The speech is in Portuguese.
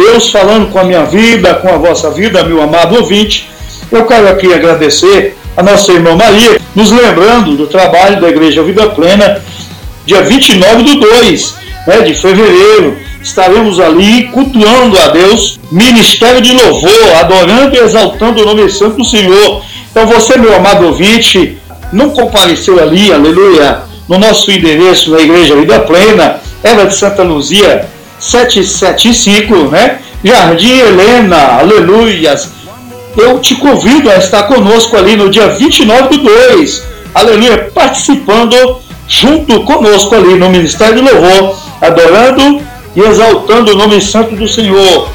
Deus falando com a minha vida, com a vossa vida, meu amado ouvinte. Eu quero aqui agradecer a nossa irmã Maria, nos lembrando do trabalho da Igreja Vida Plena, dia 29 do 2 né, de fevereiro. Estaremos ali cultuando a Deus, ministério de louvor, adorando e exaltando o nome santo do Senhor. Então você, meu amado ouvinte, não compareceu ali, aleluia, no nosso endereço na Igreja Vida Plena, era de Santa Luzia 775, né? Jardim Helena, aleluias. Eu te convido a estar conosco ali no dia 29 do 2, aleluia, participando junto conosco ali no Ministério de Louvor, adorando e exaltando o nome santo do Senhor.